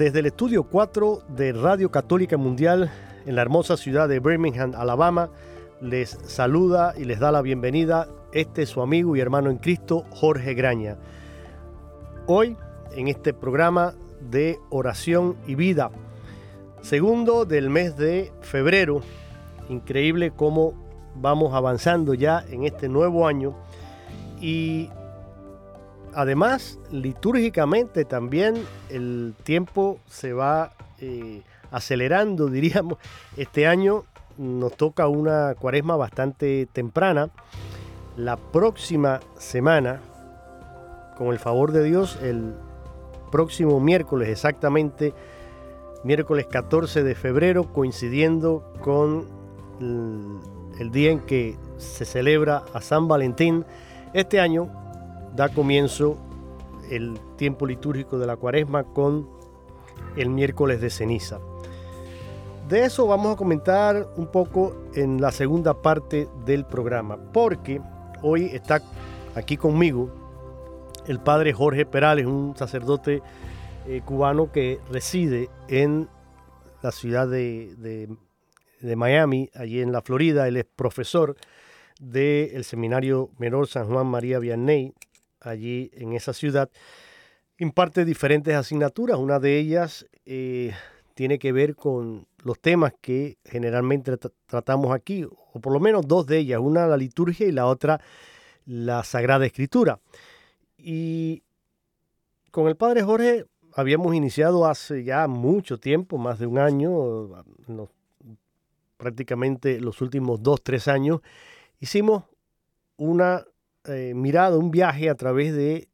Desde el estudio 4 de Radio Católica Mundial en la hermosa ciudad de Birmingham, Alabama, les saluda y les da la bienvenida este su amigo y hermano en Cristo, Jorge Graña. Hoy, en este programa de oración y vida, segundo del mes de febrero, increíble cómo vamos avanzando ya en este nuevo año y además litúrgicamente también el tiempo se va eh, acelerando, diríamos. Este año nos toca una cuaresma bastante temprana. La próxima semana, con el favor de Dios, el próximo miércoles exactamente, miércoles 14 de febrero, coincidiendo con el, día en que se celebra a San Valentín, este año da comienzo el tiempo litúrgico de la cuaresma con el miércoles de ceniza. De eso vamos a comentar un poco en la segunda parte del programa, porque hoy está aquí conmigo el padre Jorge Perales, un sacerdote eh, cubano que reside en la ciudad de, Miami, allí en la Florida. Él es profesor del Seminario Menor San Juan María Vianney, allí en esa ciudad. Imparte diferentes asignaturas, una de ellas eh, tiene que ver con los temas que generalmente tratamos aquí, o por lo menos dos de ellas, una la liturgia y la otra la Sagrada Escritura. Y con el Padre Jorge habíamos iniciado hace ya mucho tiempo, más de un año, prácticamente los últimos dos, tres años, hicimos una eh, mirada, un viaje a través de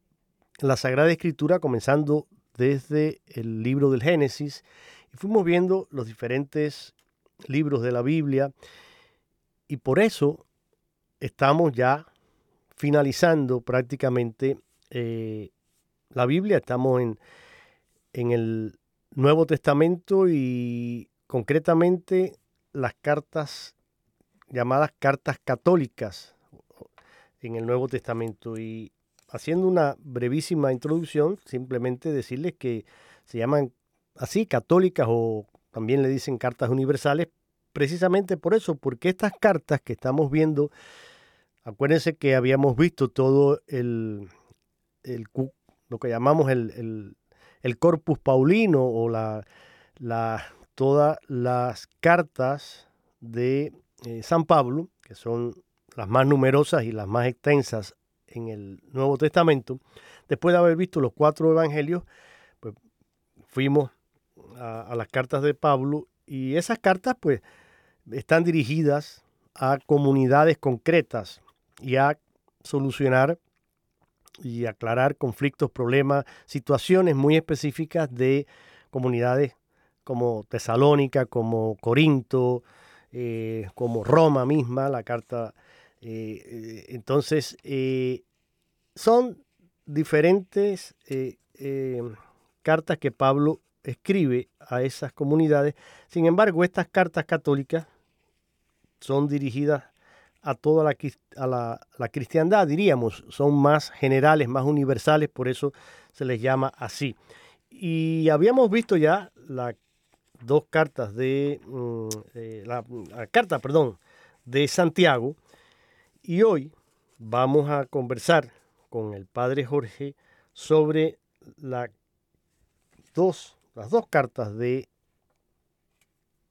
la Sagrada Escritura, comenzando desde el libro del Génesis fuimos viendo los diferentes libros de la Biblia y por eso estamos ya finalizando prácticamente eh, la Biblia. Estamos en, en el Nuevo Testamento y concretamente las cartas llamadas cartas católicas en el Nuevo Testamento. Y haciendo una brevísima introducción, simplemente decirles que se llaman así, católicas o también le dicen cartas universales, precisamente por eso, porque estas cartas que estamos viendo, acuérdense que habíamos visto todo el, lo que llamamos el, corpus paulino o la, la, todas las cartas de eh, San Pablo, que son las más numerosas y las más extensas en el Nuevo Testamento, después de haber visto los cuatro evangelios, pues fuimos a, las cartas de Pablo y esas cartas pues están dirigidas a comunidades concretas y a solucionar y aclarar conflictos, problemas, situaciones muy específicas de comunidades como Tesalónica, como Corinto, eh, como Roma misma, la carta. Eh, entonces, eh, son diferentes eh, cartas que Pablo escribe a esas comunidades. Sin embargo, estas cartas católicas son dirigidas a toda la, la, cristiandad, diríamos, son más generales, más universales, por eso se les llama así. Y habíamos visto ya las dos cartas de, mm, eh, la, carta, perdón, de Santiago, y hoy vamos a conversar con el padre Jorge sobre las dos cartas de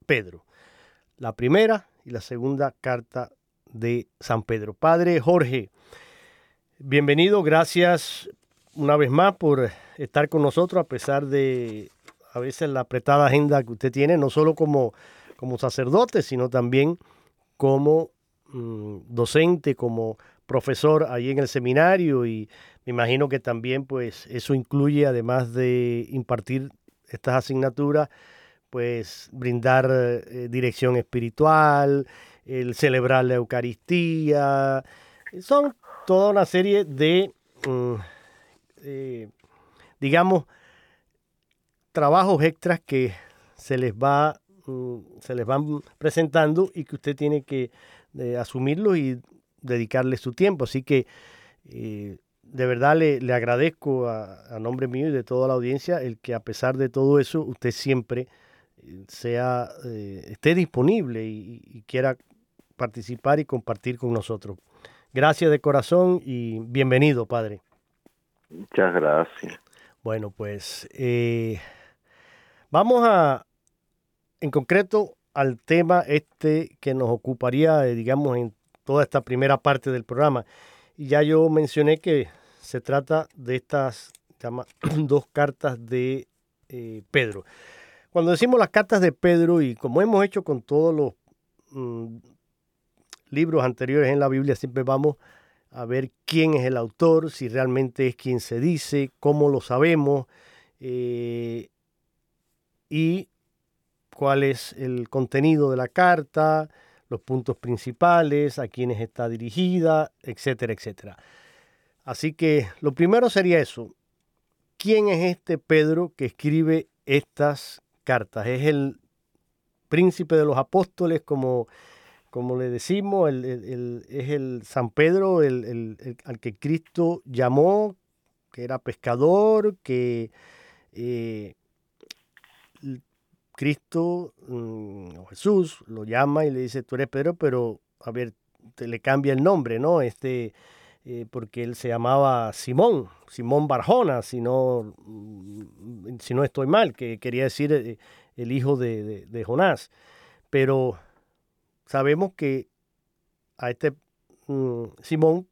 Pedro. La primera y la segunda carta de San Pedro. Padre Jorge, bienvenido, gracias una vez más por estar con nosotros a pesar de a veces la apretada agenda que usted tiene, no solo como, como sacerdote, sino también como mm, docente, como profesor ahí en el seminario y me imagino que también pues eso incluye además de impartir estas asignaturas, pues brindar eh, dirección espiritual, el celebrar la Eucaristía, son toda una serie de, mm, eh, digamos, trabajos extras que se les va mm, se les van presentando y que usted tiene que eh, asumirlo y dedicarle su tiempo. Así que eh, de verdad le, agradezco a, nombre mío y de toda la audiencia el que a pesar de todo eso usted siempre sea esté disponible y quiera participar y compartir con nosotros. Gracias de corazón y bienvenido, Padre. Muchas gracias. Bueno, pues eh, vamos a, en concreto, al tema este que nos ocuparía, eh, digamos, en toda esta primera parte del programa. Ya yo mencioné que se trata de estas dos cartas de eh, Pedro. Cuando decimos las cartas de Pedro, y como hemos hecho con todos los mm, libros anteriores en la Biblia siempre vamos a ver quién es el autor, si realmente es quien se dice, cómo lo sabemos eh, y cuál es el contenido de la carta, los puntos principales, a quiénes está dirigida, etcétera, etcétera. Así que lo primero sería eso. ¿Quién es este Pedro que escribe estas cartas? ¿Es el príncipe de los apóstoles como como le decimos, es el San Pedro al que Cristo llamó, que era pescador, que eh, Cristo mm, o Jesús lo llama y le dice, tú eres Pedro, pero a ver, te le cambia el nombre, ¿no? Este, eh, porque él se llamaba Simón, Simón Barjona, si no, mm, si no estoy mal, que quería decir eh, el hijo de, de Jonás. Pero sabemos que a este mm, Simón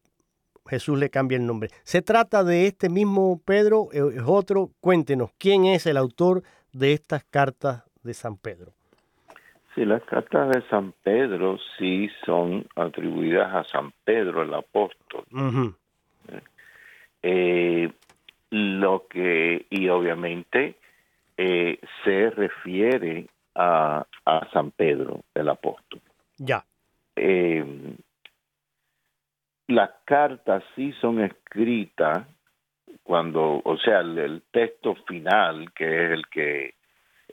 Jesús le cambia el nombre. ¿Se trata de este mismo Pedro? ¿Es otro? Cuéntenos, ¿quién es el autor de estas cartas de San Pedro? Sí, las cartas de San Pedro sí son atribuidas a San Pedro el apóstol. Eh, lo que, y obviamente eh, se refiere a, a San Pedro el apóstol. Ya. Eh, las cartas sí son escritas cuando, o sea, el, texto final, que es el que,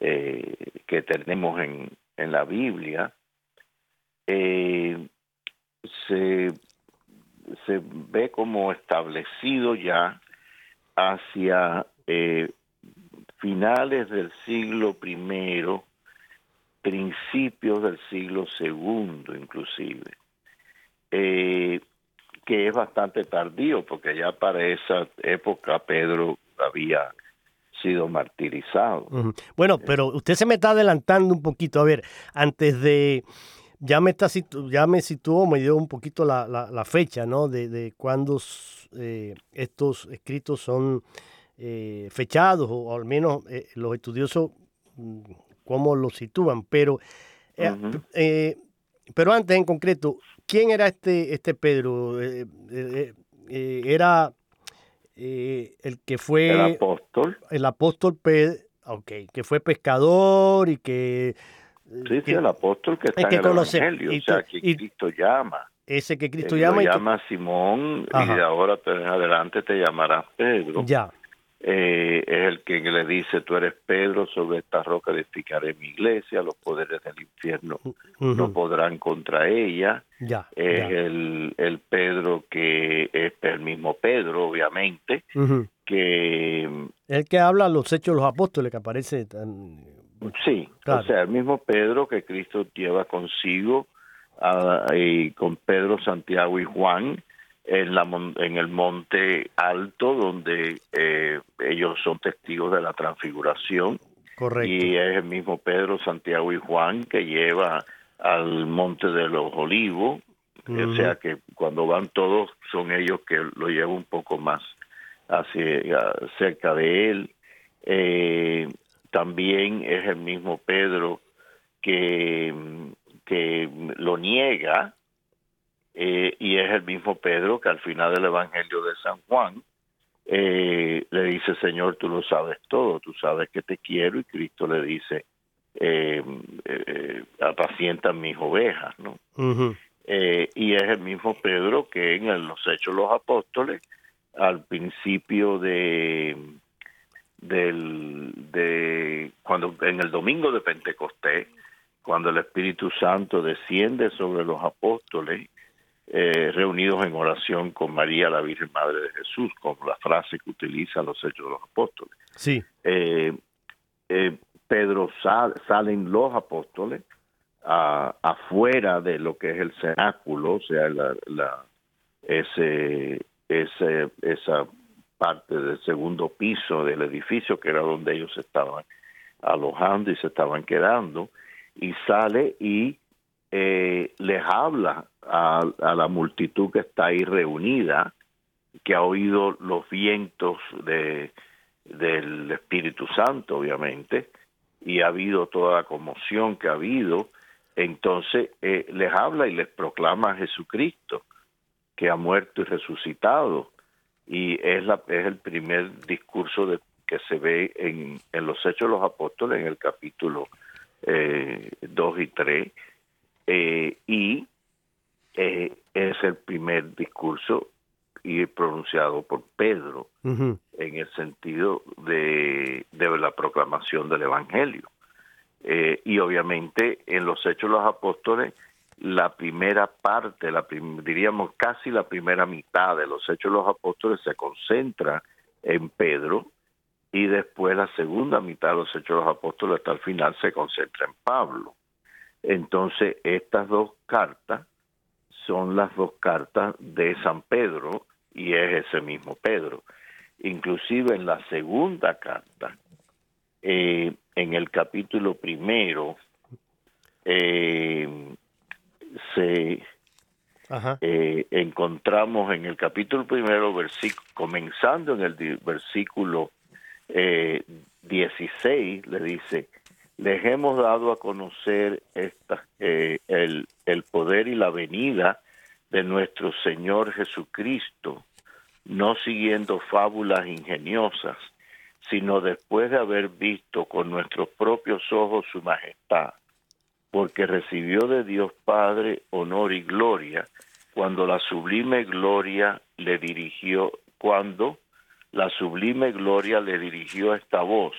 eh, que tenemos en, en la Biblia, eh, se, se ve como establecido ya hacia finales del siglo primero principios del siglo segundo inclusive, eh, que es bastante tardío porque ya para esa época Pedro había sido martirizado. Bueno, pero usted se me está adelantando un poquito. A ver, antes de... Ya me, está, ya me situó, me dio un poquito la, la, fecha, ¿no? De, de cuándo eh, estos escritos son eh, fechados, o, al menos los estudiosos mm, cómo lo sitúan, pero, eh, eh, pero antes en concreto, ¿quién era este, este Pedro? Eh, el que fue... El apóstol. El apóstol Pedro, ok, que fue pescador y que... Sí, sí, el apóstol que está en el Evangelio, o sea, que Cristo llama. Ese que Cristo llama. llama Simón y ahora en adelante te llamarás Pedro. Ya. Eh, es el que le dice, tú eres Pedro, sobre esta roca edificaré mi iglesia, los poderes del infierno no podrán contra ella. Ya, es El, el Pedro que es el mismo Pedro, obviamente, que... El que habla los hechos de los apóstoles, que aparece tan... Sí, o sea, el mismo Pedro que Cristo lleva consigo y con Pedro, Santiago y Juan, en, la, en el monte alto donde eh, ellos son testigos de la transfiguración. Correcto. Y es el mismo Pedro, Santiago y Juan que lleva al monte de los olivos. O sea que cuando van todos son ellos que lo llevan un poco más hacia cerca de él. Eh, también es el mismo Pedro que, que lo niega eh, y es el mismo Pedro que al final del Evangelio de San Juan eh, le dice, Señor, tú lo sabes todo, tú sabes que te quiero, y Cristo le dice, eh, eh apacienta mis ovejas, ¿no? y es el mismo Pedro que en los Hechos de los Apóstoles, al principio de del de cuando en el domingo de Pentecostés cuando el Espíritu Santo desciende sobre los apóstoles eh, reunidos en oración con María, la Virgen Madre de Jesús, con la frase que utilizan los Hechos de los Apóstoles. Sí. Eh, eh, Pedro salen los apóstoles afuera de lo que es el cenáculo, o sea, la, ese, ese, esa parte del segundo piso del edificio, que era donde ellos estaban alojando y se estaban quedando, y sale y eh, les habla a, la multitud que está ahí reunida, que ha oído los vientos de, del Espíritu Santo, obviamente, y ha habido toda la conmoción que ha habido, entonces eh, les habla y les proclama a Jesucristo, que ha muerto y resucitado, y es, la, es el primer discurso que se ve en, en los Hechos de los Apóstoles, en el capítulo eh, 2 y 3, eh, y eh, es el primer discurso y pronunciado por Pedro en el sentido de, de, la proclamación del Evangelio. Eh, y obviamente en los Hechos de los Apóstoles, la primera parte, la diríamos casi la primera mitad de los Hechos de los Apóstoles se concentra en Pedro y después la segunda mitad de los Hechos de los Apóstoles hasta el final se concentra en Pablo. Entonces, estas dos cartas son las dos cartas de San Pedro y es ese mismo Pedro. Inclusive en la segunda carta, eh, en el capítulo primero, eh, se eh, encontramos en el capítulo primero, comenzando en el versículo 16, le dice, les hemos dado a conocer esta, eh, el, el poder y la venida de nuestro Señor Jesucristo, no siguiendo fábulas ingeniosas, sino después de haber visto con nuestros propios ojos su majestad, porque recibió de Dios Padre honor y gloria cuando la sublime gloria le dirigió, cuando la sublime gloria le dirigió esta voz,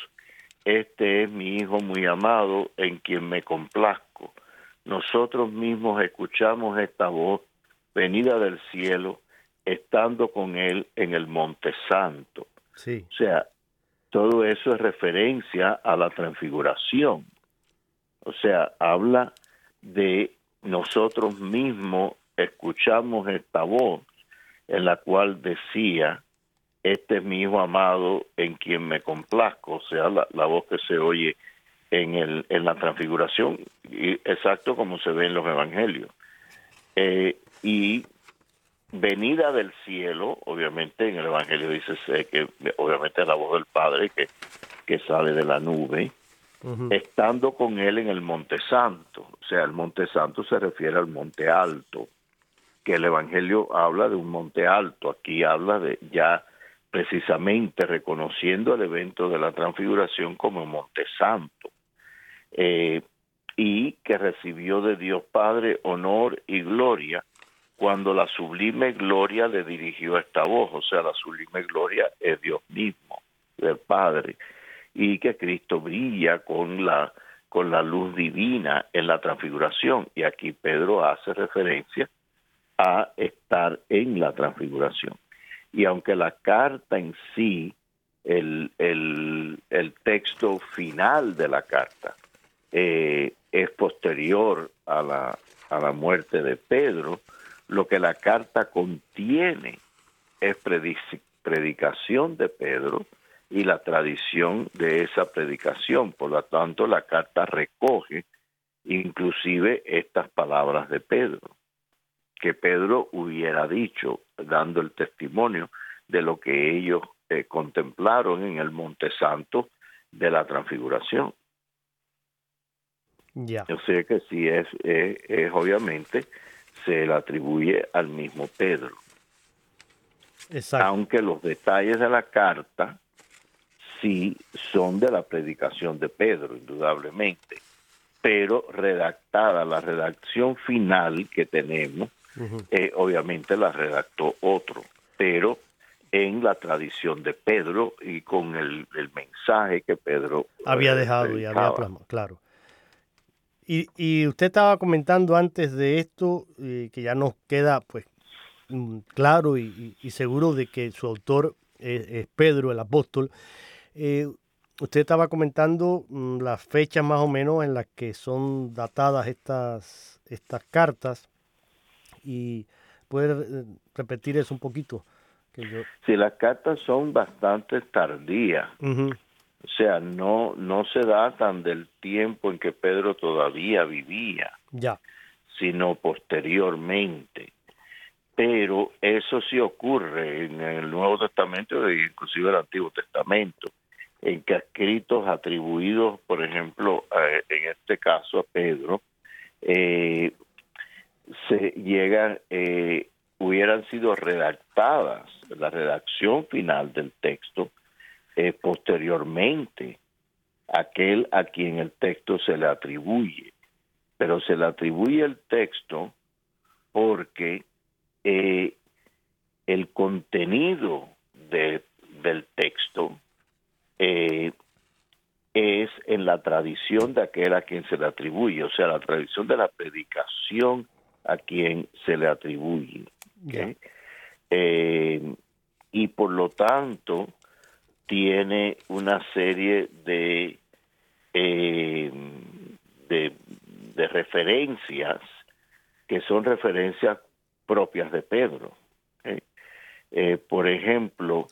este es mi Hijo muy amado en quien me complazco. Nosotros mismos escuchamos esta voz venida del cielo, estando con Él en el Monte Santo. Sí. O sea, todo eso es referencia a la transfiguración. O sea, habla de nosotros mismos escuchamos esta voz en la cual decía, este es mi hijo amado en quien me complazco, o sea, la, voz que se oye en, el, en la transfiguración, y exacto como se ve en los evangelios. Eh, y venida del cielo, obviamente en el evangelio dice que obviamente es la voz del Padre que, que sale de la nube, estando con él en el monte santo, o sea, el monte santo se refiere al monte alto, que el evangelio habla de un monte alto, aquí habla de ya precisamente reconociendo el evento de la transfiguración como Monte Santo, eh, y que recibió de Dios Padre honor y gloria cuando la sublime gloria le dirigió esta voz, o sea, la sublime gloria es Dios mismo. del Padre y que Cristo brilla con la con la luz divina en la transfiguración y aquí Pedro hace referencia a estar en la transfiguración. Y aunque la carta en sí, el, el, texto final de la carta, eh, es posterior a la, a la muerte de Pedro, lo que la carta contiene es predicación de Pedro y la tradición de esa predicación. Por lo tanto, la carta recoge inclusive estas palabras de Pedro, que Pedro hubiera dicho, dando el testimonio de lo que ellos eh, contemplaron en el Monte Santo de la transfiguración. Ya. Yo sé que sí es, es, obviamente se le atribuye al mismo Pedro. Exacto. Aunque los detalles de la carta sí son de la predicación de Pedro, indudablemente, pero redactada, la redacción final que tenemos, eh, obviamente la redactó otro, pero en la tradición de Pedro y con el, mensaje que Pedro había dejado y había plasmado, claro. Y, usted estaba comentando antes de esto eh, que ya nos queda pues mm, claro y, seguro de que su autor es, Pedro el apóstol. Eh, usted estaba comentando mm, las fechas más o menos en las que son datadas estas, estas cartas y puede eh, repetir eso un poquito. Que yo... Sí, las cartas son bastante tardías. O sea, no, no se datan del tiempo en que Pedro todavía vivía, ya. sino posteriormente. Pero eso sí ocurre en el Nuevo Testamento e inclusive el Antiguo Testamento, en que escritos atribuidos, por ejemplo, en este caso a Pedro, eh, se llegan, eh, hubieran sido redactadas, la redacción final del texto, eh, posteriormente aquel a quien el texto se le atribuye. Pero se le atribuye el texto porque eh, el contenido de, del texto eh, es en la tradición de aquel a quien se le atribuye, o sea, la tradición de la predicación a quien se le atribuye. y por lo tanto, tiene una serie de, eh, de, referencias que son referencias propias de Pedro. ¿eh? Eh, por ejemplo,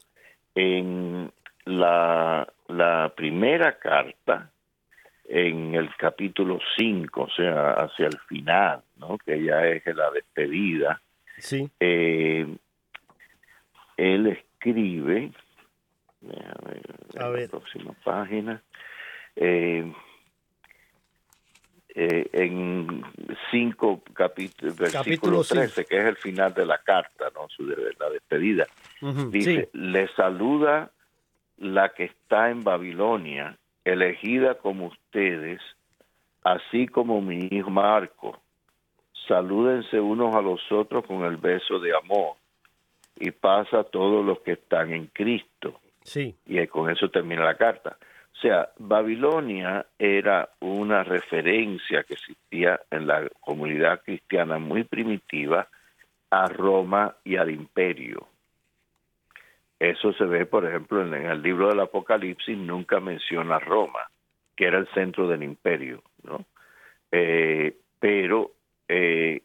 en la, la primera carta, en el capítulo 5, o sea, hacia el final, ¿no? que ya es la despedida, sí. él escribe, a ver, La próxima página. Eh, eh, en 5 capítulos, versículo 13, que es el final de la carta, ¿no? Su, de, la despedida. Dice, le saluda la que está en Babilonia, elegida como ustedes, así como mi hijo Marco. Salúdense unos a los otros con el beso de amor y pasa a todos los que están en Cristo. Y con eso termina la carta. O sea, Babilonia era una referencia que existía en la comunidad cristiana muy primitiva a Roma y al imperio. Eso se ve, por ejemplo, en, el libro del Apocalipsis, nunca menciona Roma, que era el centro del imperio, ¿no? Eh, pero eh,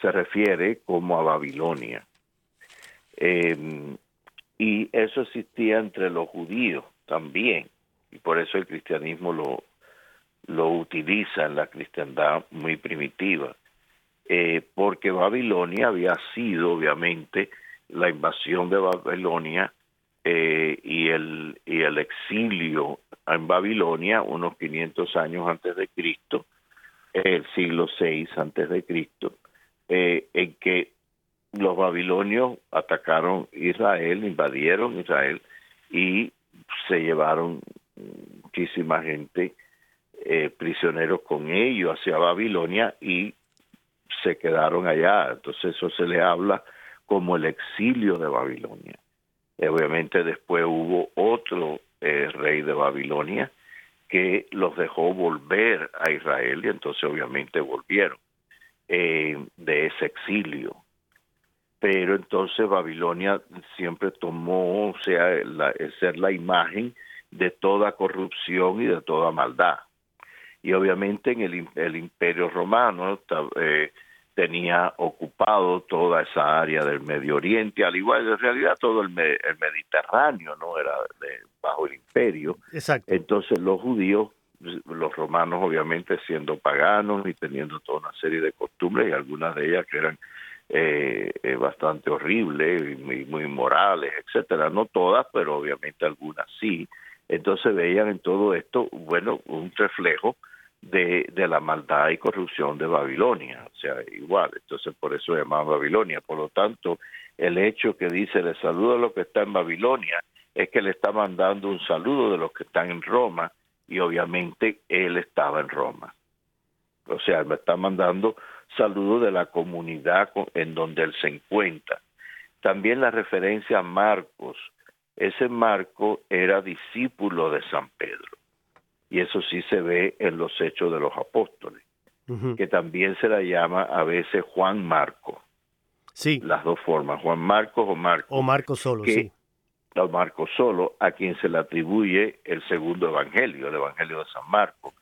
se refiere como a Babilonia. Eh, y eso existía entre los judíos también, y por eso el cristianismo lo, lo utiliza en la cristiandad muy primitiva, eh, porque Babilonia había sido obviamente la invasión de Babilonia eh, y, el, y el exilio en Babilonia unos 500 años antes de Cristo, el siglo VI antes de Cristo, eh, en que los babilonios atacaron Israel, invadieron Israel y se llevaron muchísima gente eh, prisioneros con ellos hacia Babilonia y se quedaron allá. Entonces eso se le habla como el exilio de Babilonia. obviamente después hubo otro rey de Babilonia que los dejó volver a Israel y entonces obviamente volvieron de ese exilio pero entonces Babilonia siempre tomó, o sea, la, ser la imagen de toda corrupción y de toda maldad. Y obviamente en el, imperio romano eh, tenía ocupado toda esa área del Medio Oriente, al igual en realidad todo el, el Mediterráneo, ¿no? Era bajo el imperio. Exacto. Entonces los judíos, los romanos obviamente siendo paganos y teniendo toda una serie de costumbres y algunas de ellas que eran eh, eh, bastante horribles y muy, morales, etcétera. No todas, pero obviamente algunas sí. Entonces veían en todo esto, bueno, un reflejo de, la maldad y corrupción de Babilonia, o sea, igual, entonces por eso se llama Babilonia. Por lo tanto, el hecho que dice le saludo a los que están en Babilonia es que le está mandando un saludo de los que están en Roma y obviamente él estaba en Roma. O sea, me está mandando saludo de la comunidad en donde él se encuentra. También la referencia a Marcos. Ese Marco era discípulo de San Pedro. Y eso sí se ve en los hechos de los apóstoles, que también se la llama a veces Juan Marco. Sí. Las dos formas, Juan Marcos o Marco. O Marco solo, sí. O Marco solo, a quien se le atribuye el segundo evangelio, el evangelio de San Marco,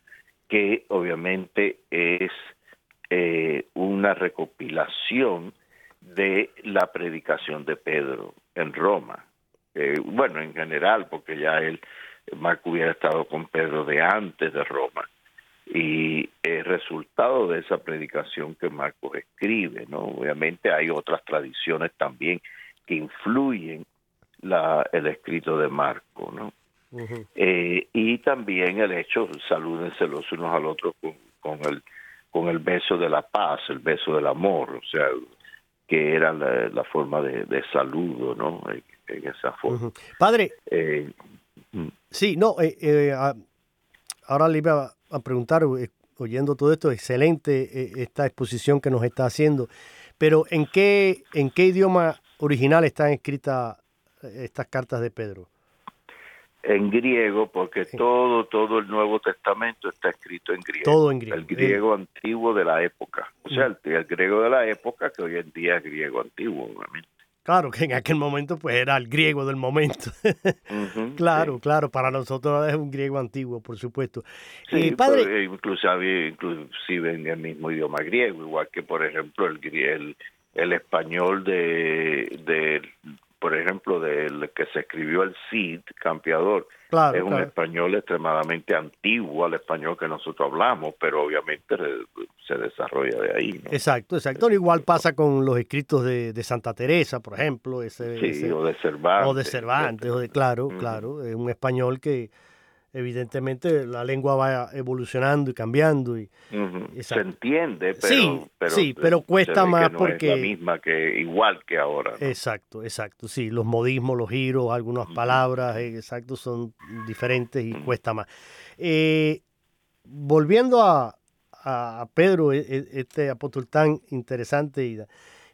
que obviamente es eh, una recopilación de la predicación de Pedro en Roma. Eh, bueno, en general, porque ya él, Marco hubiera estado con Pedro de antes de Roma. Y el resultado de esa predicación que Marcos escribe, ¿no? Obviamente hay otras tradiciones también que influyen la, el escrito de Marco, ¿no? Eh, y también el hecho, salúdense los unos al otro con, con el con el beso de la paz, el beso del amor, o sea, que era la, forma de, saludo, ¿no? En, esa forma. Padre, eh. Sí, no, eh, eh, ahora le iba a preguntar, oyendo todo esto, excelente esta exposición que nos está haciendo, pero ¿en qué, en qué idioma original están escritas estas cartas de Pedro? en griego porque todo todo el Nuevo Testamento está escrito en griego. Todo en griego. El griego antiguo de la época. O sea, el, griego de la época que hoy en día es griego antiguo, obviamente. Claro, que en aquel momento pues era el griego del momento. claro, claro, para nosotros es un griego antiguo, por supuesto. Sí, padre... inclusive, inclusive en el mismo idioma griego, igual que por ejemplo el, el, el español de, de por ejemplo, del que se escribió el Cid, campeador, es un español extremadamente antiguo al español que nosotros hablamos, pero obviamente se desarrolla de ahí. Exacto, exacto. Igual pasa con los escritos de, Santa Teresa, por ejemplo. Ese, sí, o de Cervantes. O de Cervantes, o de, claro, claro. Es un español que evidentemente la lengua va evolucionando y cambiando. Y, Se entiende, pero, sí, pero, sí, pero cuesta más porque... Es la misma que igual que ahora. Exacto, exacto, sí, los modismos, los giros, algunas palabras, eh, exacto, son diferentes y cuesta más. Eh, volviendo a, a Pedro, e, e, este apóstol tan interesante y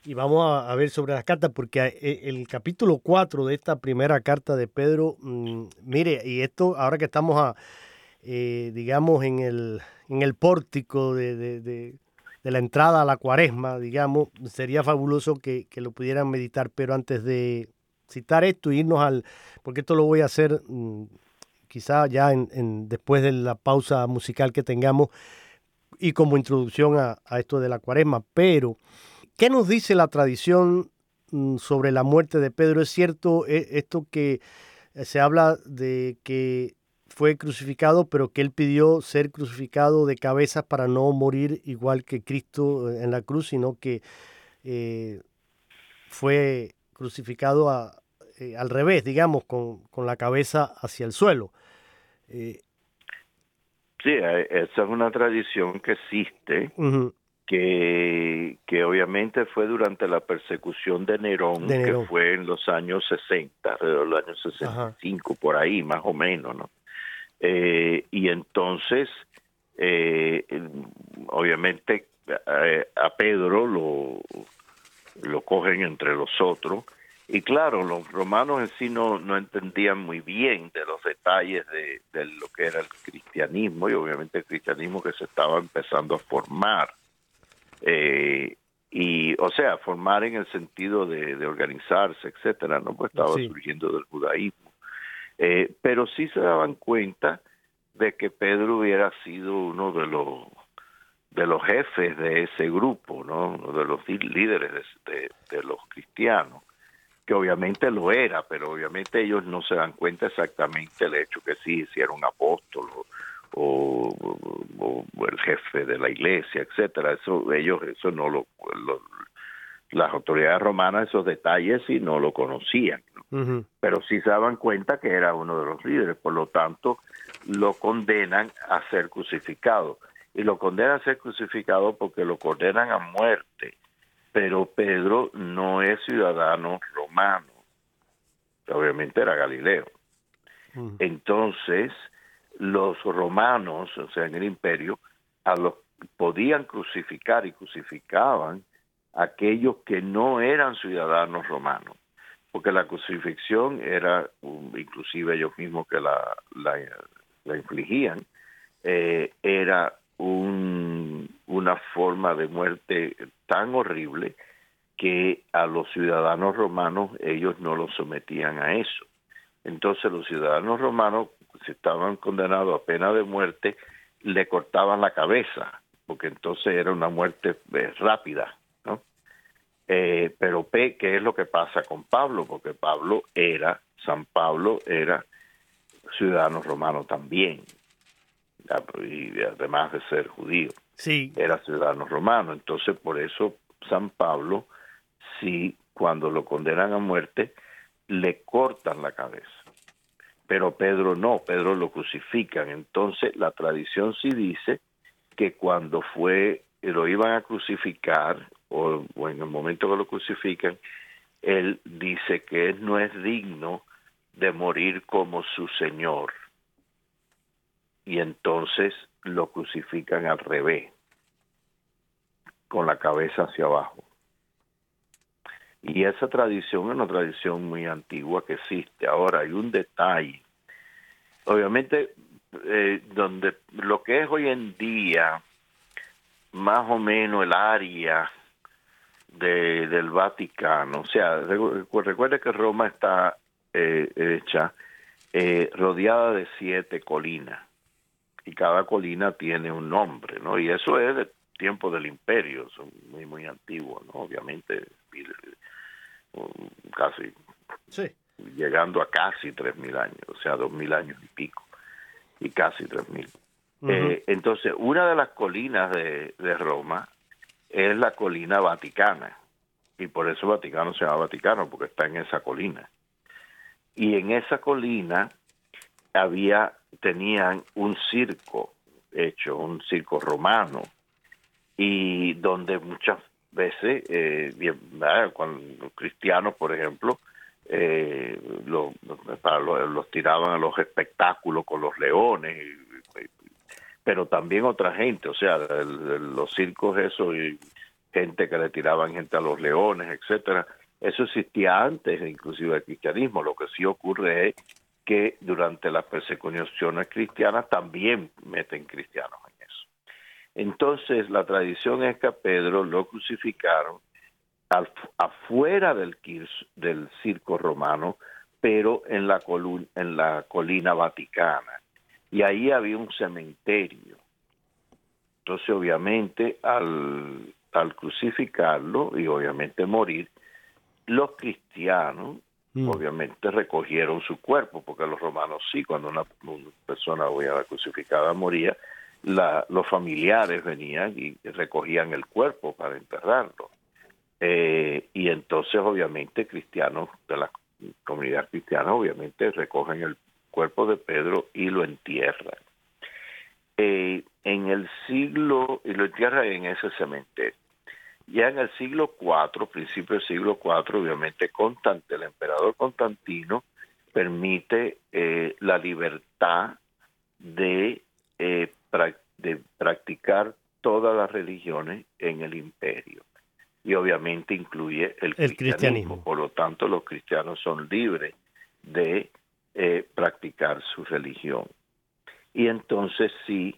y vamos a, ver sobre las cartas, porque eh, el capítulo 4 de esta primera carta de Pedro, mm, mire, y esto ahora que estamos, a, eh, digamos, en el, en el pórtico de, la entrada a la cuaresma, digamos, sería fabuloso que, lo pudieran meditar, pero antes de citar esto, irnos al, porque esto lo voy a hacer mm, quizá ya en, después de la pausa musical que tengamos y como introducción a, a esto de la cuaresma, pero ¿Qué nos dice la tradición mm, sobre la muerte de Pedro? ¿Es cierto eh, esto que eh, se habla de que fue crucificado, pero que él pidió ser crucificado de cabeza para no morir igual que Cristo eh, en la cruz, sino que fue crucificado al revés, digamos, con, la cabeza hacia el suelo. sí, esa es una tradición que existe que, que obviamente fue durante la persecución de Nerón, que fue en los años 60, alrededor de los años 65, por ahí más o menos, ¿no? Eh, y entonces, eh, obviamente, eh, a Pedro lo, lo cogen entre los otros Y claro, los romanos en sí no, no entendían muy bien de los detalles de, de, lo que era el cristianismo y obviamente el cristianismo que se estaba empezando a formar. Eh, y, o sea, formar en el sentido de, de organizarse, etcétera, ¿no? Pues estaba surgiendo del judaísmo. Eh, pero sí se daban cuenta de que Pedro hubiera sido uno de los de los jefes de ese grupo, ¿no? de los líderes de, de, los cristianos, que obviamente lo era, pero obviamente ellos no se dan cuenta exactamente el hecho que sí, si era o, el jefe de la iglesia, etcétera. Eso ellos eso no lo, las autoridades romanas esos detalles sí no lo conocían, pero sí se daban cuenta que era uno de los líderes, por lo tanto lo condenan a ser crucificado. Y lo condenan a ser crucificado porque lo condenan a muerte, pero Pedro no es ciudadano romano, obviamente era Galileo. Entonces, los romanos, o sea, en el imperio, a los podían crucificar y crucificaban a aquellos que no eran ciudadanos romanos, porque la crucifixión era, inclusive ellos mismos que la, la, infligían, eh, era un, una forma de muerte tan horrible que a los ciudadanos romanos ellos no los sometían a eso. Entonces los ciudadanos romanos si estaban condenados a pena de muerte, le cortaban la cabeza, porque entonces era una muerte eh, rápida, ¿no? Eh, pero ¿qué es lo que pasa con Pablo? Porque Pablo era, San Pablo era ciudadano romano también, y además de ser judío, sí. era ciudadano romano. Entonces, por eso San Pablo, sí, cuando lo condenan a muerte, le cortan la cabeza pero Pedro no, Pedro lo crucifican. Entonces la tradición sí dice que cuando fue, lo iban a crucificar, o, en el momento que lo crucifican, él dice que él no es digno de morir como su Señor. Y entonces lo crucifican al revés, con la cabeza hacia abajo. Y esa tradición es una tradición muy antigua que existe. Ahora hay un detalle. Obviamente, eh, donde lo que es hoy en día, más o menos el área de, del Vaticano, o sea, recuerde que Roma está eh, hecha eh, rodeada de siete colinas y cada colina tiene un nombre, ¿no? Y eso es del tiempo del imperio, son muy, muy antiguos, ¿no? Obviamente casi llegando a casi 3.000 años, o sea, 2.000 años y pico, y casi 3.000. eh, entonces, una de las colinas de, de Roma es la colina vaticana, y por eso Vaticano se llama Vaticano, porque está en esa colina. Y en esa colina había, tenían un circo hecho, un circo romano, y donde muchas veces, eh, bien, cuando los cristianos, por ejemplo, eh, lo, para los tiraban a los espectáculos con los leones, pero también otra gente, o sea, los circos eso y gente que le tiraban gente a los leones, etcétera, eso existía antes inclusive del cristianismo. Lo que sí ocurre es que durante las persecuciones cristianas también meten cristianos entonces la tradición es que a Pedro lo crucificaron afuera del, del circo romano, pero en la, en la colina vaticana. Y ahí había un cementerio. Entonces, obviamente, al, al crucificarlo y obviamente morir, los cristianos mm. obviamente recogieron su cuerpo, porque los romanos sí, cuando una, persona a crucificada moría, los familiares venían y recogían el cuerpo para enterrarlo. Eh, y entonces, obviamente, cristianos de la comunidad cristiana, obviamente, recogen el cuerpo de Pedro y lo entierran. Eh, en el siglo, y lo entierran en ese cementerio. Ya en el siglo IV, principio del siglo IV, obviamente, Constante, el emperador Constantino permite eh, la libertad de de practicar todas las religiones en el imperio. y obviamente incluye el, cristianismo. Por lo tanto, los cristianos son libres de eh, practicar su religión. Y entonces sí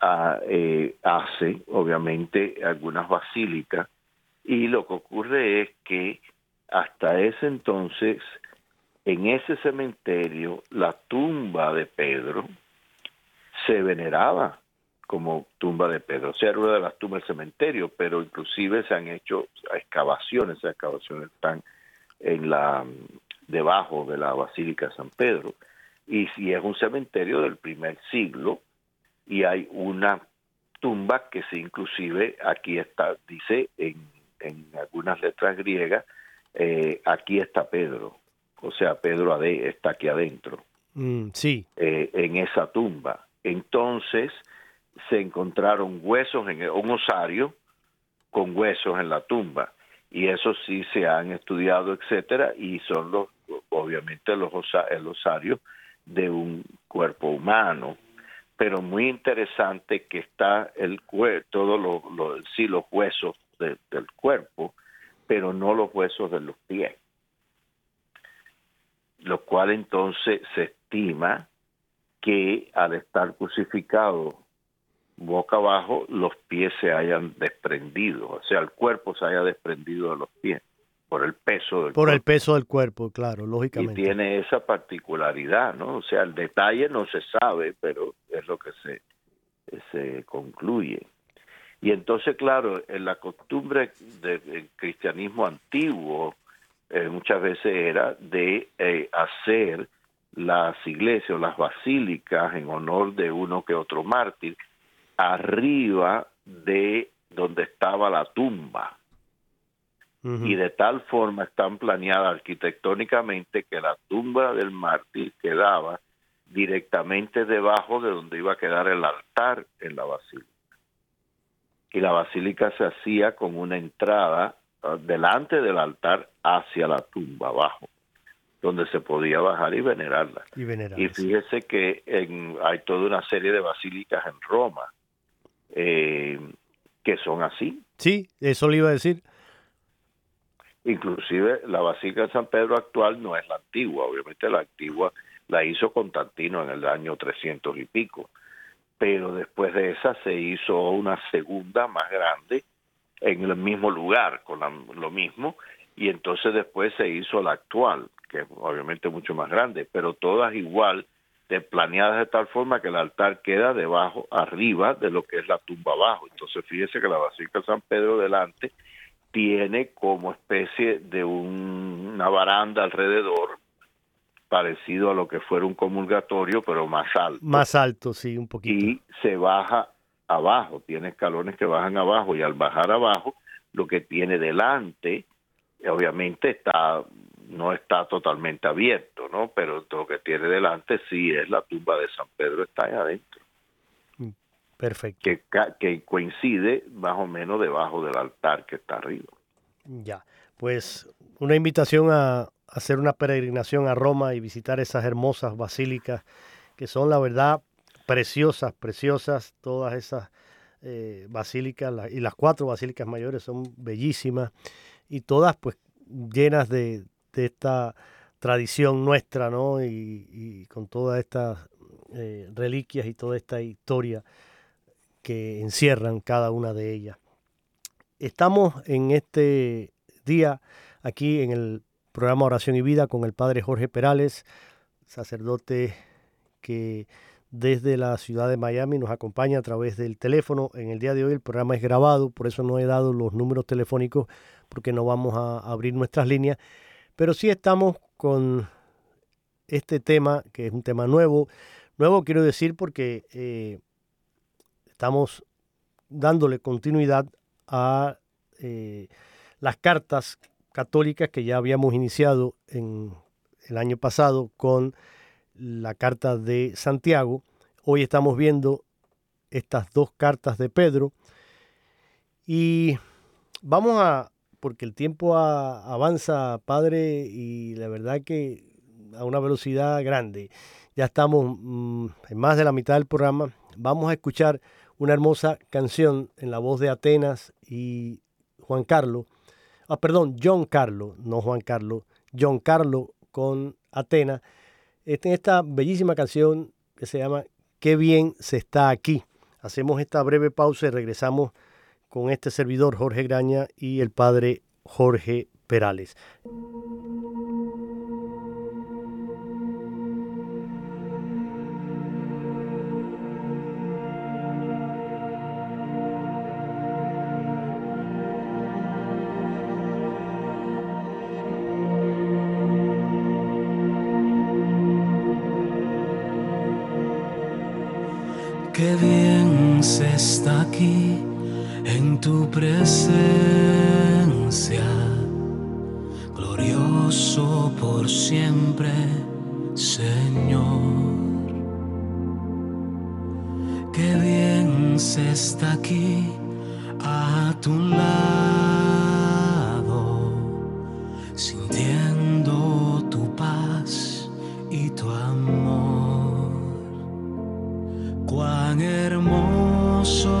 ah, eh, hace, obviamente, algunas basílicas. Y lo que ocurre es que hasta ese entonces, en ese cementerio, la tumba de Pedro se veneraba como tumba de Pedro. O sea, era una de las tumbas del cementerio, pero inclusive se han hecho excavaciones, esas excavaciones están en la debajo de la Basílica de San Pedro. Y si es un cementerio del primer siglo, y hay una tumba que se inclusive aquí está, dice en, en algunas letras griegas, eh, aquí está Pedro, o sea, Pedro está aquí adentro. Mm, sí. Eh, en esa tumba. Entonces, se encontraron huesos en un osario con huesos en la tumba. Y eso sí se han estudiado etcétera y son los obviamente los el osario de un cuerpo humano. Pero muy interesante que está el todo lo, sí los huesos del cuerpo pero no los huesos de los pies. Lo cual entonces se estima que al estar crucificado boca abajo los pies se hayan desprendido, o sea, el cuerpo se haya desprendido de los pies por el peso del por el peso del cuerpo, claro, lógicamente. Y tiene esa particularidad, ¿no? O sea, el detalle no se sabe, pero es lo que se se concluye. Y entonces, claro, en la costumbre del cristianismo antiguo eh, muchas veces era de eh, hacer las iglesias o las basílicas en honor de uno que otro mártir arriba de donde estaba la tumba. Y de tal forma están planeadas arquitectónicamente que la tumba del mártir quedaba directamente debajo de donde iba a quedar el altar en la basílica. Y la basílica se hacía con una entrada ah, delante del altar hacia la tumba abajo donde se podía bajar y venerarla. Y, fíjese que hay toda una serie de basílicas en Roma eh, que son así. Sí, eso le iba a decir. Inclusive la Basílica de San Pedro actual no es la antigua, obviamente la antigua la hizo Constantino en el año 300 y pico, pero después de esa se hizo una segunda más grande en el mismo lugar, con lo mismo, y entonces después se hizo la actual, que es obviamente mucho más grande, pero todas igual de planeadas de tal forma que el altar queda debajo, arriba de lo que es la tumba abajo. Entonces fíjese que la Basílica de San Pedro delante tiene como especie de una baranda alrededor parecido a lo que fuera un comulgatorio, pero más alto. Más alto, sí, un poquito. Y se baja abajo, tiene escalones que bajan abajo y al bajar abajo, lo que tiene delante, obviamente está no está totalmente abierto, ¿no? Pero lo que tiene delante sí es la tumba de San Pedro, está ahí adentro. Mm, perfecto. Que, que coincide más o menos debajo del altar que está arriba. Ya, pues una invitación a hacer una peregrinación a Roma y visitar esas hermosas basílicas que son la verdad preciosas, preciosas, todas esas eh, basílicas y las cuatro basílicas mayores son bellísimas y todas pues llenas de, de esta tradición nuestra, ¿no? Y, con todas estas eh, reliquias y toda esta historia que encierran cada una de ellas. Estamos en este día aquí en el programa Oración y Vida con el Padre Jorge Perales, sacerdote que desde la ciudad de Miami nos acompaña a través del teléfono. En el día de hoy el programa es grabado, por eso no he dado los números telefónicos porque no vamos a abrir nuestras líneas. Pero sí estamos con este tema, que es un tema nuevo. Nuevo quiero decir porque eh, estamos dándole continuidad a eh, las cartas católicas que ya habíamos iniciado en el año pasado con la carta de Santiago. Hoy estamos viendo estas dos cartas de Pedro y vamos a, porque el tiempo avanza, padre, y la verdad que a una velocidad grande. Ya estamos mm, en más de la mitad del programa. Vamos a escuchar una hermosa canción en la voz de Atenas y Juan Carlos. Ah, perdón, John Carlos, no Juan Carlos, John Carlos con Atenas. Este, esta bellísima canción que se llama Qué bien se está aquí. Hacemos esta breve pausa y regresamos con este servidor Jorge Graña y el padre Jorge Perales. Qué bien se está aquí en tu presencia, glorioso por siempre, Señor. Qué bien se está aquí a tu lado, sintiendo tu paz y tu amor. Cuán hermoso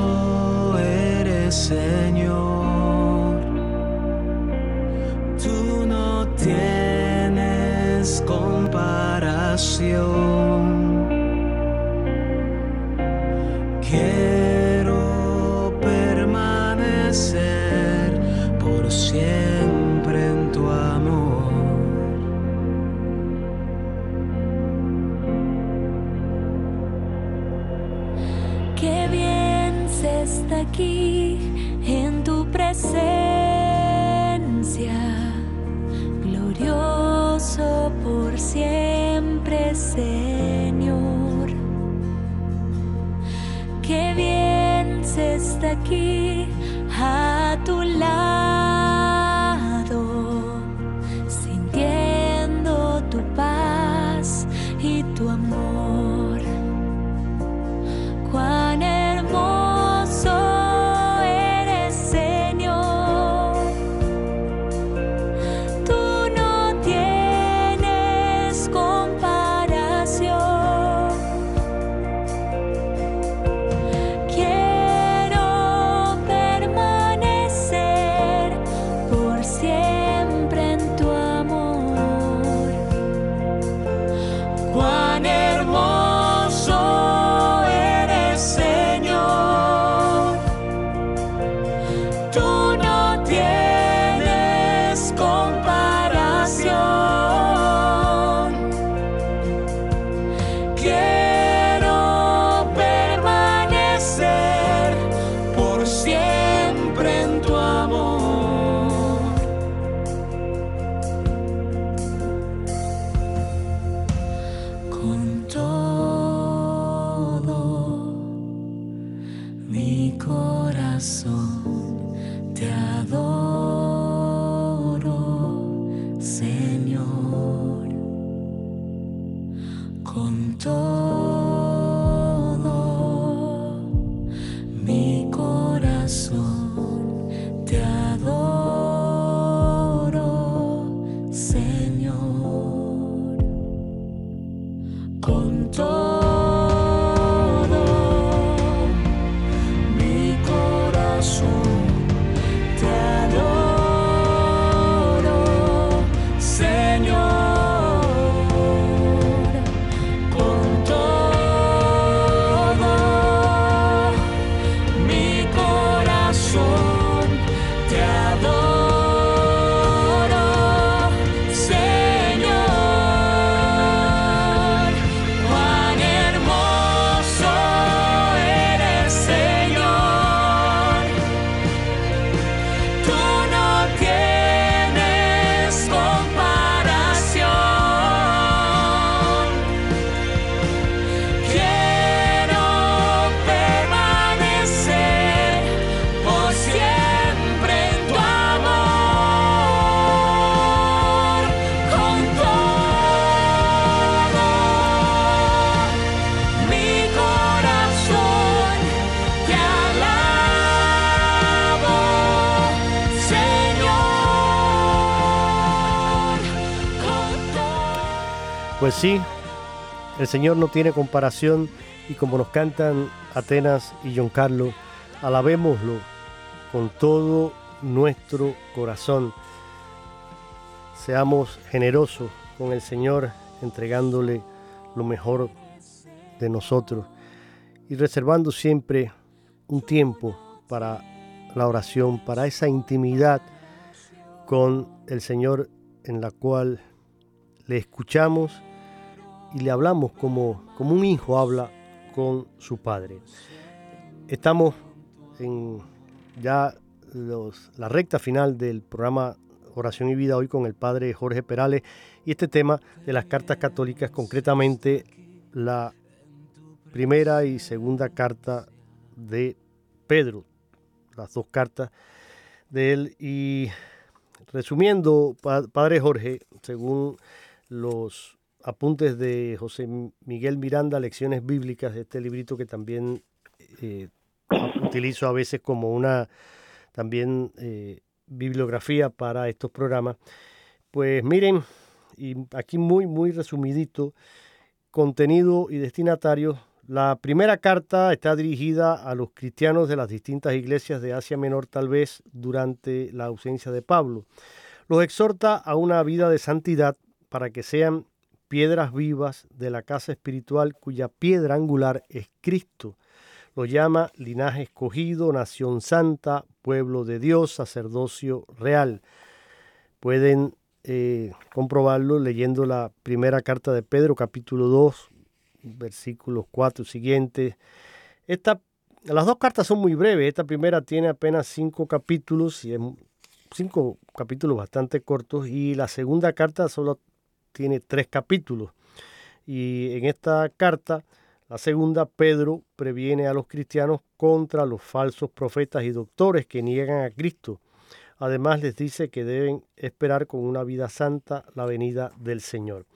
Pues sí, el Señor no tiene comparación y como nos cantan Atenas y John Carlos, alabémoslo con todo nuestro corazón. Seamos generosos con el Señor, entregándole lo mejor de nosotros y reservando siempre un tiempo para la oración, para esa intimidad con el Señor en la cual le escuchamos y le hablamos como, como un hijo habla con su padre. Estamos en ya la recta final del programa Oración y Vida hoy con el padre Jorge Perales y este tema de las cartas católicas, concretamente la primera y segunda carta de Pedro, las dos cartas de él. Y resumiendo, padre Jorge, según los apuntes de José Miguel Miranda, Lecciones Bíblicas, este librito que también eh, utilizo a veces como una también eh, bibliografía para estos programas. Pues miren, y aquí muy, muy resumidito, contenido y destinatario. La primera carta está dirigida a los cristianos de las distintas iglesias de Asia Menor, tal vez durante la ausencia de Pablo. Los exhorta a una vida de santidad para que sean piedras vivas de la casa espiritual cuya piedra angular es Cristo. Lo llama linaje escogido, nación santa, pueblo de Dios, sacerdocio real. Pueden eh, comprobarlo leyendo la primera carta de Pedro, capítulo 2, versículos 4 siguientes. Esta, las dos cartas son muy breves. Esta primera tiene apenas cinco capítulos y cinco capítulos bastante cortos y la segunda carta solo tiene tres capítulos. Y en esta carta, la segunda, Pedro previene a los cristianos contra los falsos profetas y doctores que niegan a Cristo. Además les dice que deben esperar con una vida santa la venida del Señor.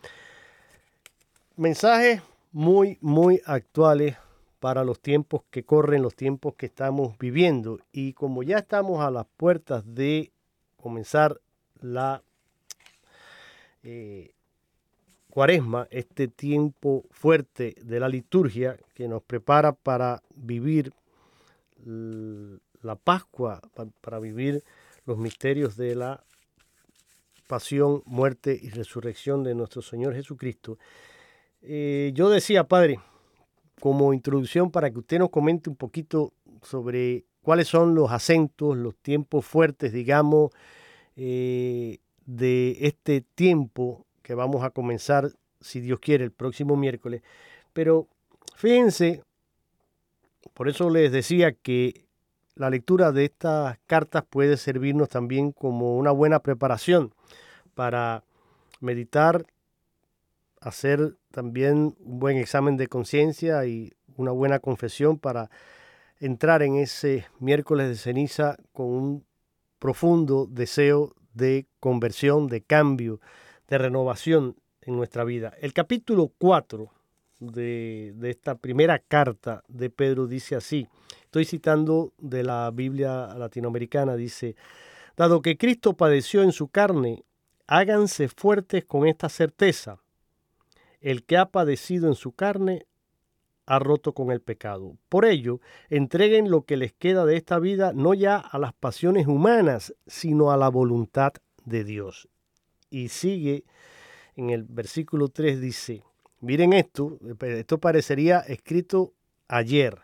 Mensajes muy, muy actuales para los tiempos que corren, los tiempos que estamos viviendo. Y como ya estamos a las puertas de comenzar la eh, cuaresma, este tiempo fuerte de la liturgia que nos prepara para vivir la Pascua, para vivir los misterios de la pasión, muerte y resurrección de nuestro Señor Jesucristo. Eh, yo decía, Padre, como introducción para que usted nos comente un poquito sobre cuáles son los acentos, los tiempos fuertes, digamos, eh, de este tiempo que vamos a comenzar, si Dios quiere, el próximo miércoles. Pero fíjense, por eso les decía que la lectura de estas cartas puede servirnos también como una buena preparación para meditar, hacer también un buen examen de conciencia y una buena confesión para entrar en ese miércoles de ceniza con un profundo deseo de conversión, de cambio, de renovación en nuestra vida. El capítulo 4 de, de, esta primera carta de Pedro dice así, estoy citando de la Biblia latinoamericana, dice, dado que Cristo padeció en su carne, háganse fuertes con esta certeza. El que ha padecido en su carne ha roto con el pecado. Por ello, entreguen lo que les queda de esta vida no ya a las pasiones humanas, sino a la voluntad de Dios y sigue en el versículo 3 dice, miren esto, esto parecería escrito ayer.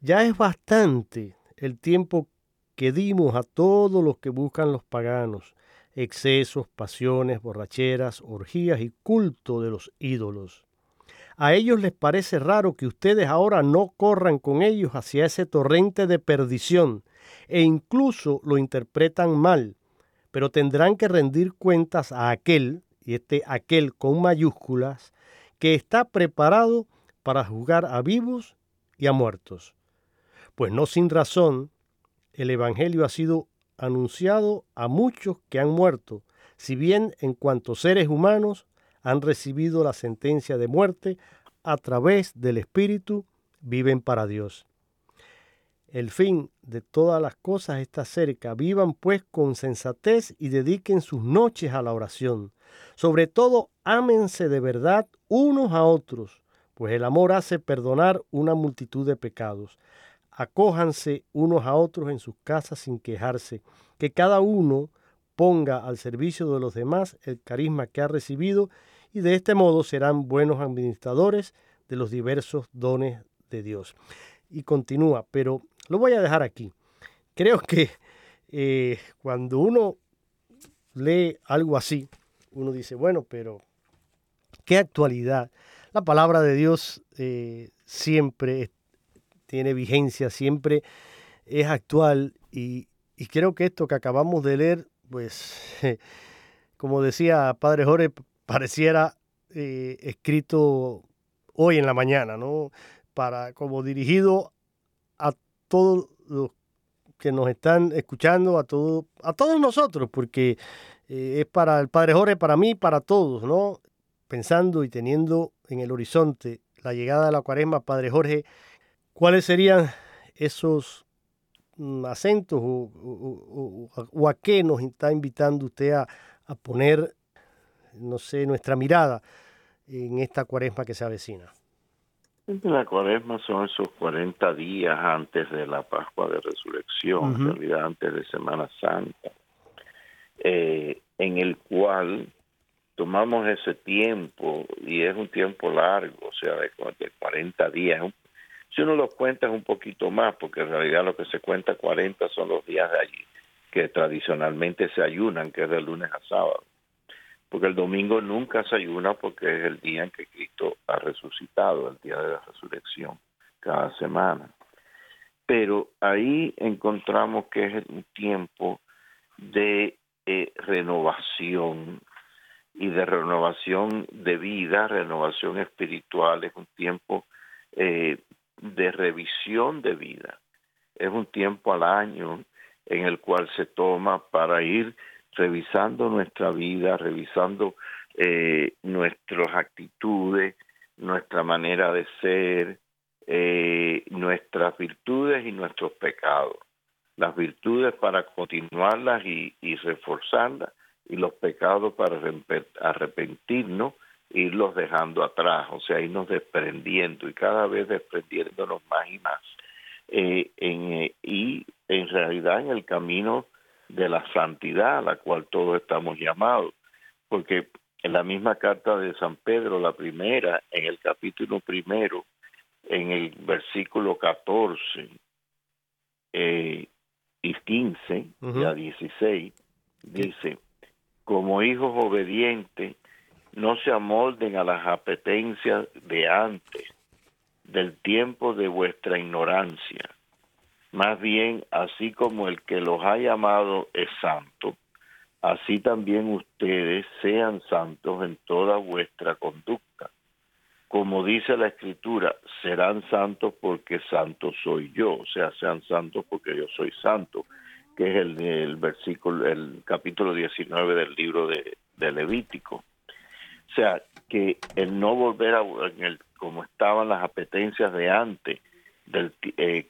Ya es bastante el tiempo que dimos a todos los que buscan los paganos, excesos, pasiones, borracheras, orgías y culto de los ídolos. A ellos les parece raro que ustedes ahora no corran con ellos hacia ese torrente de perdición e incluso lo interpretan mal pero tendrán que rendir cuentas a aquel, y este aquel con mayúsculas, que está preparado para juzgar a vivos y a muertos. Pues no sin razón, el Evangelio ha sido anunciado a muchos que han muerto, si bien en cuanto seres humanos han recibido la sentencia de muerte, a través del Espíritu viven para Dios. El fin de todas las cosas está cerca. Vivan pues con sensatez y dediquen sus noches a la oración. Sobre todo, ámense de verdad unos a otros, pues el amor hace perdonar una multitud de pecados. acójanse unos a otros en sus casas sin quejarse, que cada uno ponga al servicio de los demás el carisma que ha recibido y de este modo serán buenos administradores de los diversos dones de Dios. Y continúa, pero lo voy a dejar aquí. Creo que eh, cuando uno lee algo así, uno dice, bueno, pero qué actualidad. La palabra de Dios eh, siempre tiene vigencia, siempre es actual y, y creo que esto que acabamos de leer pues, como decía Padre Jorge, pareciera eh, escrito hoy en la mañana, ¿no? Para, como dirigido todos los que nos están escuchando, a, todo, a todos nosotros, porque eh, es para el Padre Jorge, para mí, para todos, ¿no? Pensando y teniendo en el horizonte la llegada de la cuaresma, Padre Jorge, ¿cuáles serían esos Mm, acentos o, a qué nos está invitando usted a, poner, no sé, nuestra mirada en esta cuaresma que se avecina? La cuaresma son esos 40 días antes de la Pascua de Resurrección, en realidad antes de Semana Santa, eh, en el cual tomamos ese tiempo, y es un tiempo largo, o sea, de, de 40 días, si uno los cuenta es un poquito más, porque en realidad lo que se cuenta 40 son los días de allí, que tradicionalmente se ayunan, que es de lunes a sábado. Porque el domingo nunca se ayuna porque es el día en que Cristo ha resucitado, el día de la resurrección, cada semana. Pero ahí encontramos que es un tiempo de eh, renovación y de renovación de vida, renovación espiritual, es un tiempo eh, de revisión de vida. Es un tiempo al año en el cual se toma para ir revisando nuestra vida, revisando eh, nuestras actitudes, nuestra manera de ser, eh, nuestras virtudes y nuestros pecados. Las virtudes para continuarlas y, reforzarlas y los pecados para arrepentirnos irlos dejando atrás, o sea, irnos desprendiendo y cada vez desprendiéndonos más y más. Eh, eh, y en realidad en el camino de la santidad a la cual todos estamos llamados, porque en la misma carta de San Pedro, la primera, en el capítulo primero, en el versículo 14 eh, y 15 y a 16, dice, como hijos obedientes, no se amolden a las apetencias de antes, del tiempo de vuestra ignorancia. Más bien, así como el que los ha llamado es santo, así también ustedes sean santos en toda vuestra conducta. Como dice la escritura, serán santos porque santo soy yo, o sea, sean santos porque yo soy santo, que es el, versículo, el capítulo 19 del libro de Levítico. O sea, que el no volver a el, como estaban las apetencias de antes del, eh,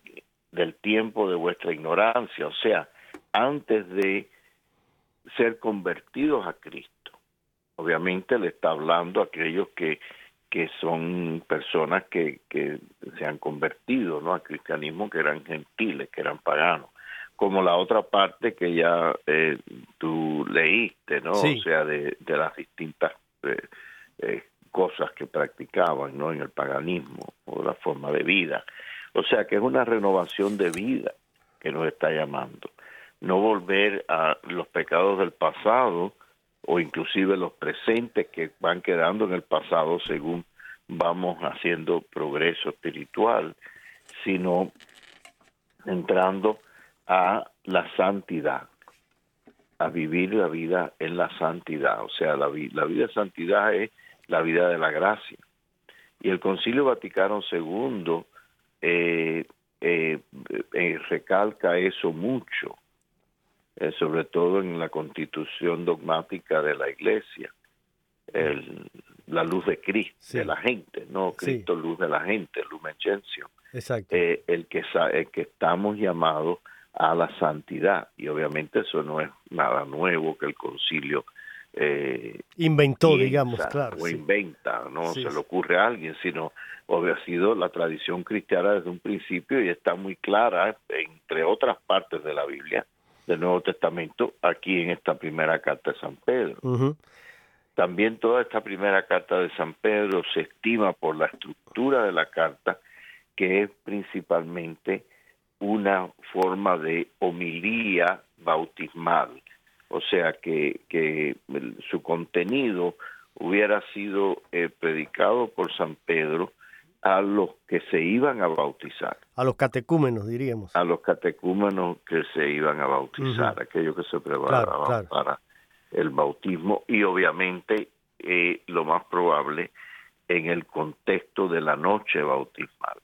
del tiempo de vuestra ignorancia, o sea, antes de ser convertidos a Cristo. Obviamente le está hablando a aquellos que, que son personas que, que se han convertido ¿no? al cristianismo, que eran gentiles, que eran paganos como la otra parte que ya eh, tú leíste, ¿no? O sea, de, de las distintas eh, eh, cosas que practicaban ¿no? en el paganismo o la forma de vida. O sea que es una renovación de vida que nos está llamando. No volver a los pecados del pasado o inclusive los presentes que van quedando en el pasado según vamos haciendo progreso espiritual, sino entrando a la santidad, a vivir la vida en la santidad. O sea, la, la vida de santidad es la vida de la gracia. Y el Concilio Vaticano II eh, eh, eh, recalca eso mucho, sobre todo en la constitución dogmática de la Iglesia, la luz de Cristo, de la gente, no Cristo luz de la gente, lumen Exacto. el, que, el que estamos llamados a la santidad. Y obviamente eso no es nada nuevo que el concilio eh, inventó, digamos, claro. O inventa, no se le ocurre a alguien, sino ha sido la tradición cristiana desde un principio y está muy clara, entre otras partes de la Biblia, del Nuevo Testamento, aquí en esta primera carta de San Pedro. También toda esta primera carta de San Pedro se estima por la estructura de la carta que es principalmente una forma de homilía bautismal, o sea que, que su contenido hubiera sido eh, predicado por San Pedro a los que se iban a bautizar. A los catecúmenos, diríamos. A los catecúmenos que se iban a bautizar, aquellos que se preparaban para el bautismo y obviamente eh, lo más probable en el contexto de la noche bautismal.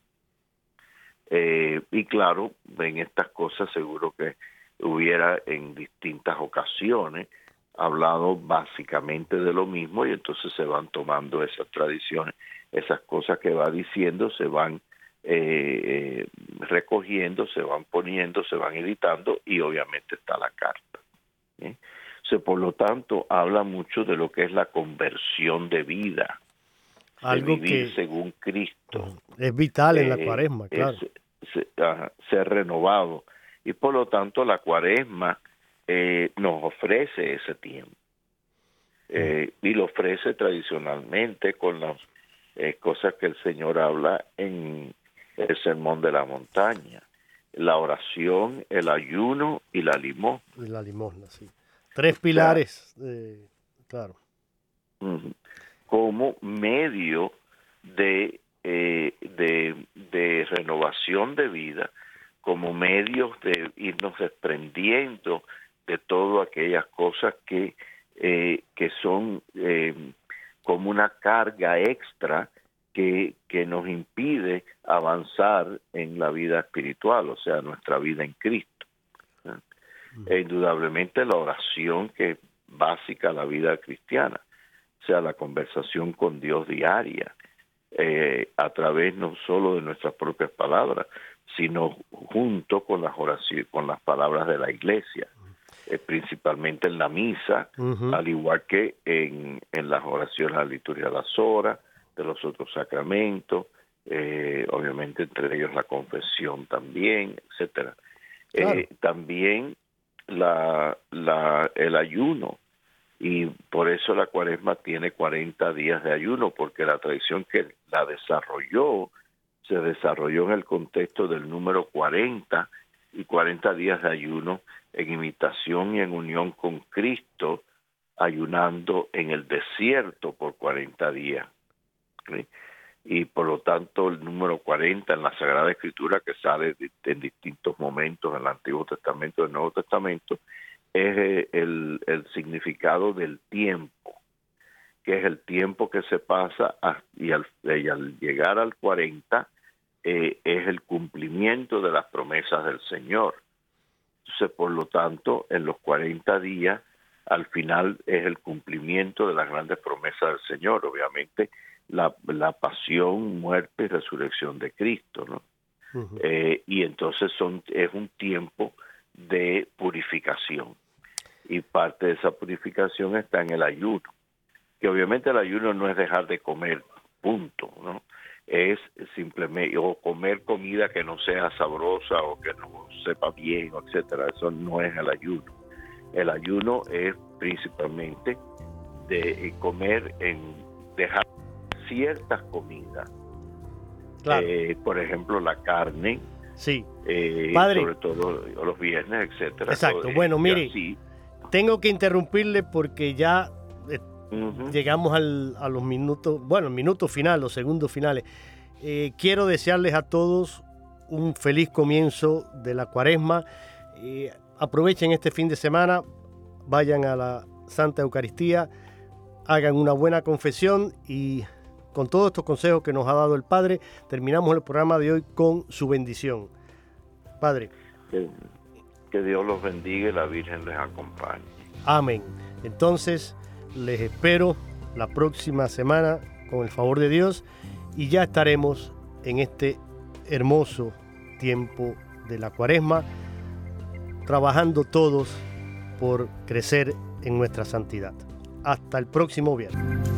Eh, y claro, en estas cosas seguro que hubiera en distintas ocasiones hablado básicamente de lo mismo y entonces se van tomando esas tradiciones, esas cosas que va diciendo se van eh, eh, recogiendo, se van poniendo, se van editando y obviamente está la carta. por lo tanto, habla mucho de lo que es la conversión de vida, algo vivir que según Cristo. Es vital en la eh, cuaresma, claro. ser renovado. Y por lo tanto la cuaresma eh, nos ofrece ese tiempo. Eh, y lo ofrece tradicionalmente con las cosas que el Señor habla en el Sermón de la Montaña. La oración, el ayuno y la limosna. Y la limosna, sí. Tres pilares, claro como medio de, eh, de, renovación de vida, como medios de irnos desprendiendo de todas aquellas cosas que, eh, que son eh, como una carga extra que, que nos impide avanzar en la vida espiritual, o sea, nuestra vida en Cristo. E indudablemente la oración que es básica a la vida cristiana sea la conversación con Dios diaria, eh, a través no solo de nuestras propias palabras, sino junto con las oraciones, con las palabras de la iglesia, eh, principalmente en la misa, al igual que en, en las oraciones a la liturgia de las horas, de los otros sacramentos, eh, obviamente entre ellos la confesión también, etcétera. también la, la, el ayuno, y por eso la cuaresma tiene 40 días de ayuno, porque la tradición que la desarrolló se desarrolló en el contexto del número 40 y 40 días de ayuno en imitación y en unión con Cristo, ayunando en el desierto por 40 días. Y por lo tanto el número 40 en la Sagrada Escritura que sale en distintos momentos en el Antiguo Testamento y el Nuevo Testamento, es eh, el, significado del tiempo, que es el tiempo que se pasa y, al, llegar al 40 eh, es el cumplimiento de las promesas del Señor. Entonces, por lo tanto, en los 40 días, al final es el cumplimiento de las grandes promesas del Señor, obviamente la, la pasión, muerte y resurrección de Cristo, ¿no? Eh, y entonces son, es un tiempo de purificación y parte de esa purificación está en el ayuno, que obviamente el ayuno no es dejar de comer, punto, ¿no? Es simplemente, o comer comida que no sea sabrosa o que no sepa bien, etcétera, eso no es el ayuno. El ayuno es principalmente de comer en dejar ciertas comidas, eh, por ejemplo la carne, sí, eh, sobre todo los viernes, etcétera. Exacto. Bueno, mire, tengo que interrumpirle porque ya llegamos a los minutos, bueno, el minuto final, los segundos finales. Eh, quiero desearles a todos un feliz comienzo de la cuaresma. Eh, aprovechen este fin de semana, vayan a la Santa Eucaristía, hagan una buena confesión y con todos estos consejos que nos ha dado el Padre, terminamos el programa de hoy con su bendición. Padre. Que Dios los bendiga y la Virgen les acompañe. Amén. Entonces, les espero la próxima semana con el favor de Dios y ya estaremos en este hermoso tiempo de la cuaresma, trabajando todos por crecer en nuestra santidad. Hasta el próximo viernes.